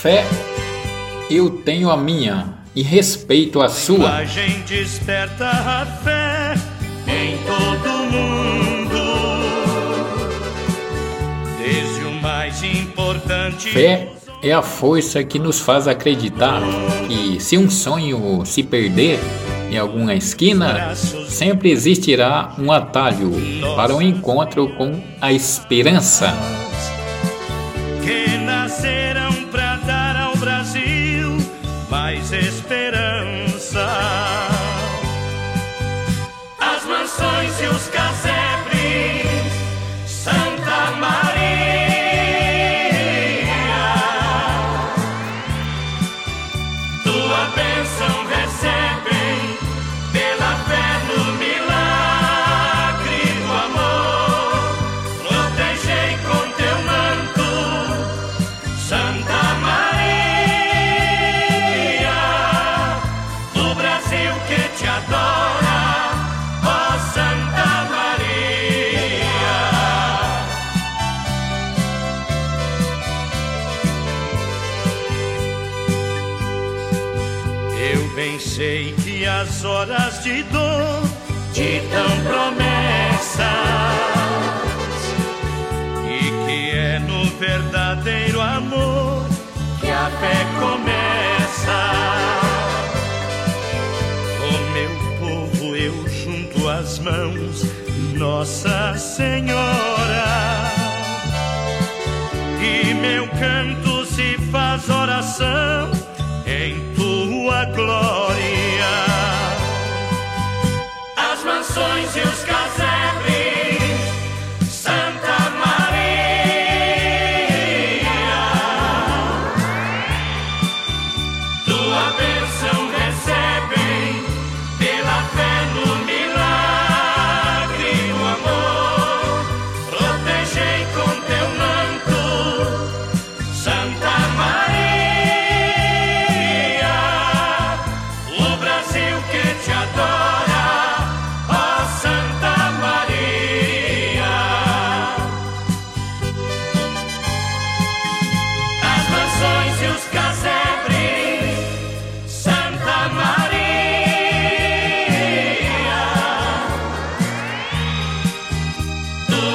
Fé, eu tenho a minha e respeito a sua. A gente desperta a fé em todo mundo. Desde o mais importante. Fé é a força que nos faz acreditar que se um sonho se perder em alguma esquina, sempre existirá um atalho para o encontro com a esperança. Esperança. As mansões e os bem sei que as horas de dor te dão promessas e que é no verdadeiro amor que a fé começa. Com meu povo eu junto as mãos, Nossa Senhora. E meu canto se faz oração em tua glória. Mansões e os casebres, Santa Maria. Tua bênção recebem pela fé no milagre do amor. Protegei com teu manto, Santa Maria, o Brasil que te adora,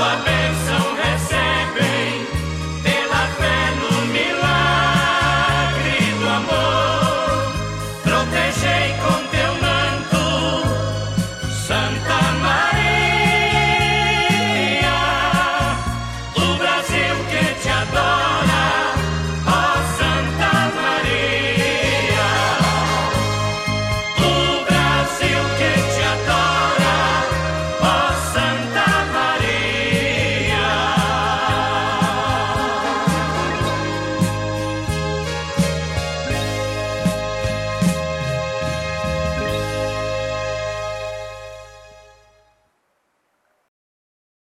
sua.